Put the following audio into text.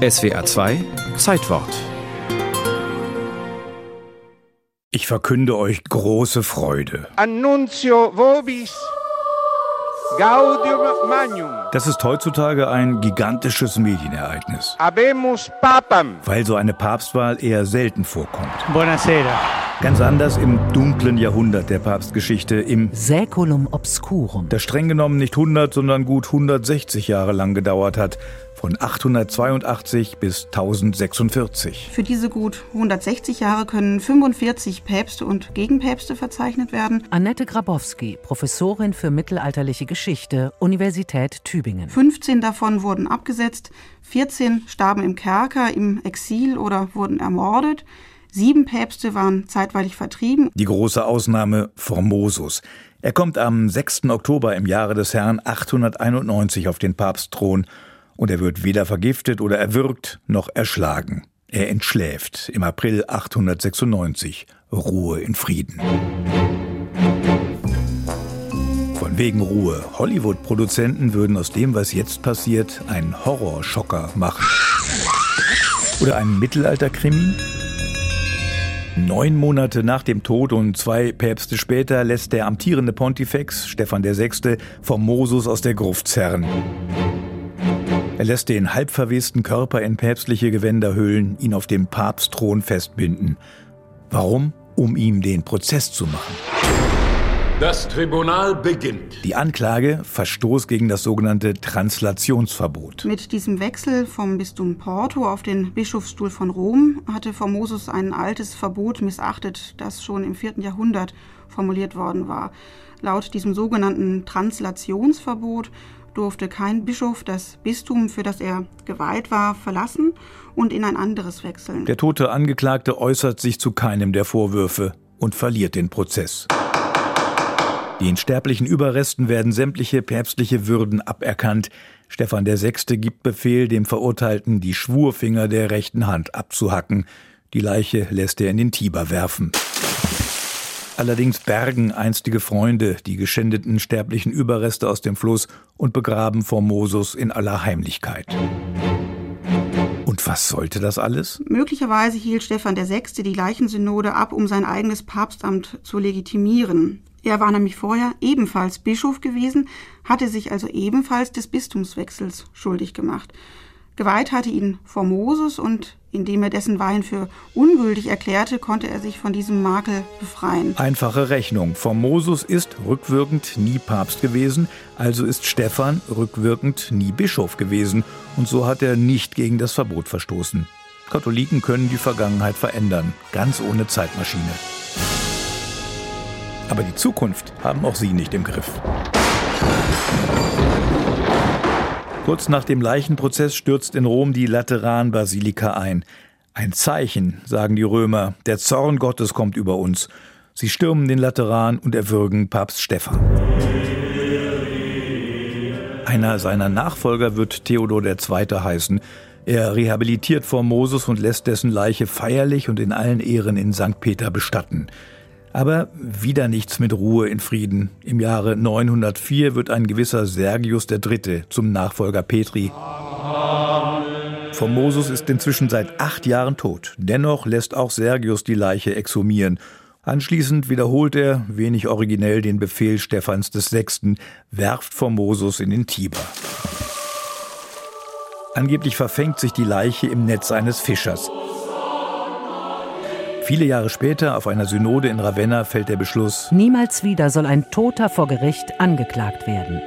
SWR 2 Zeitwort Ich verkünde euch große Freude. Annunzio vobis Gaudium magnum. Das ist heutzutage ein gigantisches Medienereignis, Habemus papam. weil so eine Papstwahl eher selten vorkommt. Buonasera. Ganz anders im dunklen Jahrhundert der Papstgeschichte, im Säculum obscurum. das streng genommen nicht 100, sondern gut 160 Jahre lang gedauert hat, von 882 bis 1046. Für diese gut 160 Jahre können 45 Päpste und Gegenpäpste verzeichnet werden. Annette Grabowski, Professorin für mittelalterliche Geschichte, Universität Tübingen. 15 davon wurden abgesetzt, 14 starben im Kerker, im Exil oder wurden ermordet. Sieben Päpste waren zeitweilig vertrieben. Die große Ausnahme Formosus. Er kommt am 6. Oktober im Jahre des Herrn 891 auf den Papstthron und er wird weder vergiftet oder erwürgt noch erschlagen. Er entschläft im April 896. Ruhe in Frieden. Von wegen Ruhe. Hollywood-Produzenten würden aus dem, was jetzt passiert, einen Horrorschocker machen. Oder einen Mittelalterkrimi? Neun Monate nach dem Tod und zwei Päpste später lässt der amtierende Pontifex, Stephan VI., Formosus aus der Gruft zerren. Er lässt den halbverwesten Körper in päpstliche Gewänder hüllen, ihn auf dem Papstthron festbinden. Warum? Um ihm den Prozess zu machen. Das Tribunal beginnt. Die Anklage Verstoß gegen das sogenannte Translationsverbot. Mit diesem Wechsel vom Bistum Porto auf den Bischofsstuhl von Rom hatte Formosus ein altes Verbot missachtet, das schon im 4. Jahrhundert formuliert worden war. Laut diesem sogenannten Translationsverbot durfte kein Bischof das Bistum, für das er geweiht war, verlassen und in ein anderes wechseln. Der tote Angeklagte äußert sich zu keinem der Vorwürfe und verliert den Prozess. Den sterblichen Überresten werden sämtliche päpstliche Würden aberkannt. Stephan VI. gibt Befehl, dem Verurteilten die Schwurfinger der rechten Hand abzuhacken. Die Leiche lässt er in den Tiber werfen. Allerdings bergen einstige Freunde die geschändeten sterblichen Überreste aus dem Fluss und begraben Formosus in aller Heimlichkeit. Und was sollte das alles? Möglicherweise hielt Stephan VI. die Leichensynode ab, um sein eigenes Papstamt zu legitimieren. Er war nämlich vorher ebenfalls Bischof gewesen, hatte sich also ebenfalls des Bistumswechsels schuldig gemacht. Geweiht hatte ihn Formosus und indem er dessen Weihen für ungültig erklärte, konnte er sich von diesem Makel befreien. Einfache Rechnung. Formosus ist rückwirkend nie Papst gewesen, also ist Stephan rückwirkend nie Bischof gewesen und so hat er nicht gegen das Verbot verstoßen. Katholiken können die Vergangenheit verändern, ganz ohne Zeitmaschine. Aber die Zukunft haben auch sie nicht im Griff. Kurz nach dem Leichenprozess stürzt in Rom die Lateranbasilika ein. Ein Zeichen, sagen die Römer, der Zorn Gottes kommt über uns. Sie stürmen den Lateran und erwürgen Papst Stephan. Einer seiner Nachfolger wird Theodor II. heißen. Er rehabilitiert Formosus und lässt dessen Leiche feierlich und in allen Ehren in St. Peter bestatten. Aber wieder nichts mit Ruhe in Frieden. Im Jahre 904 wird ein gewisser Sergius III. zum Nachfolger Petri. Formosus ist inzwischen seit acht Jahren tot. Dennoch lässt auch Sergius die Leiche exhumieren. Anschließend wiederholt er, wenig originell, den Befehl Stephans VI., werft Formosus in den Tiber. Angeblich verfängt sich die Leiche im Netz eines Fischers. Viele Jahre später, auf einer Synode in Ravenna, fällt der Beschluss, Niemals wieder soll ein Toter vor Gericht angeklagt werden.